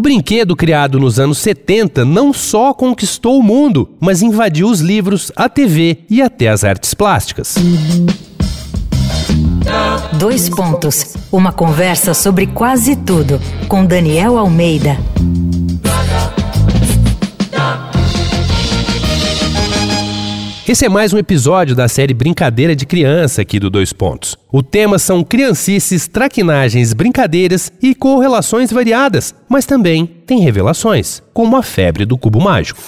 O brinquedo criado nos anos 70 não só conquistou o mundo, mas invadiu os livros, a TV e até as artes plásticas. Dois pontos. Uma conversa sobre quase tudo com Daniel Almeida. Esse é mais um episódio da série Brincadeira de Criança aqui do Dois Pontos. O tema são criancices, traquinagens, brincadeiras e correlações variadas, mas também tem revelações, como a febre do cubo mágico.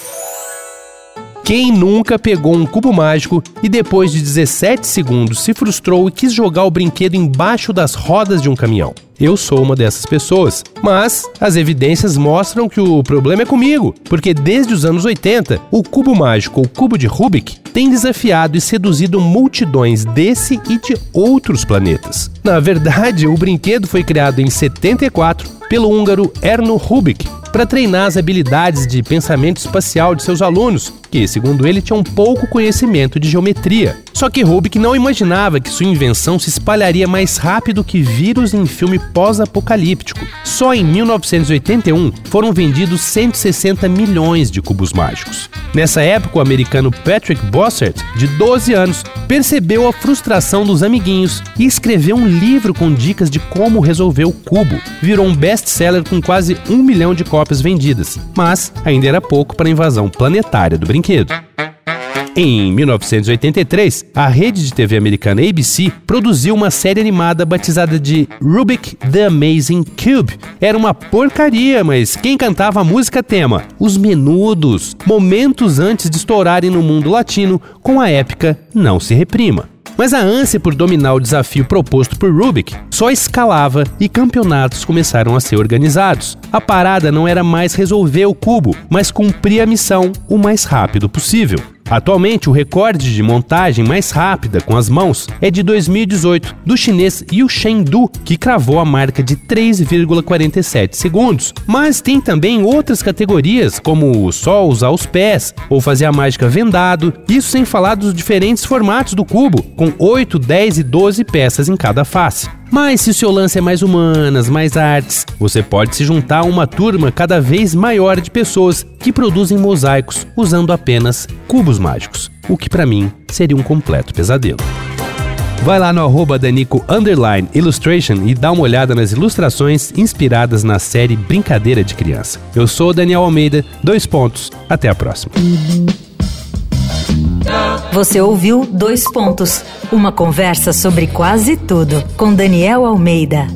Quem nunca pegou um cubo mágico e depois de 17 segundos se frustrou e quis jogar o brinquedo embaixo das rodas de um caminhão? Eu sou uma dessas pessoas. Mas as evidências mostram que o problema é comigo, porque desde os anos 80, o cubo mágico ou cubo de Rubik tem desafiado e seduzido multidões desse e de outros planetas. Na verdade, o brinquedo foi criado em 74 pelo húngaro Erno Rubik para treinar as habilidades de pensamento espacial de seus alunos, que, segundo ele, tinham pouco conhecimento de geometria. Só que Rubik não imaginava que sua invenção se espalharia mais rápido que vírus em filme pós-apocalíptico. Só em 1981 foram vendidos 160 milhões de cubos mágicos. Nessa época, o americano Patrick Bossert, de 12 anos, percebeu a frustração dos amiguinhos e escreveu um livro com dicas de como resolver o cubo. Virou um best-seller com quase um milhão de cópias vendidas, mas ainda era pouco para a invasão planetária do brinquedo. Em 1983, a rede de TV americana ABC produziu uma série animada batizada de Rubik The Amazing Cube. Era uma porcaria, mas quem cantava a música tema? Os Menudos, momentos antes de estourarem no mundo latino com a épica Não Se Reprima. Mas a ânsia por dominar o desafio proposto por Rubik só escalava e campeonatos começaram a ser organizados. A parada não era mais resolver o cubo, mas cumprir a missão o mais rápido possível. Atualmente, o recorde de montagem mais rápida com as mãos é de 2018, do chinês Yu Shengdu, que cravou a marca de 3,47 segundos. Mas tem também outras categorias, como só usar os pés ou fazer a mágica vendado, isso sem falar dos diferentes formatos do cubo, com 8, 10 e 12 peças em cada face. Mas se o seu lance é mais humanas, mais artes, você pode se juntar a uma turma cada vez maior de pessoas que produzem mosaicos usando apenas cubos mágicos, o que para mim seria um completo pesadelo. Vai lá no arroba Danico Underline Illustration e dá uma olhada nas ilustrações inspiradas na série Brincadeira de Criança. Eu sou o Daniel Almeida, dois pontos, até a próxima. Você ouviu Dois Pontos uma conversa sobre quase tudo com Daniel Almeida.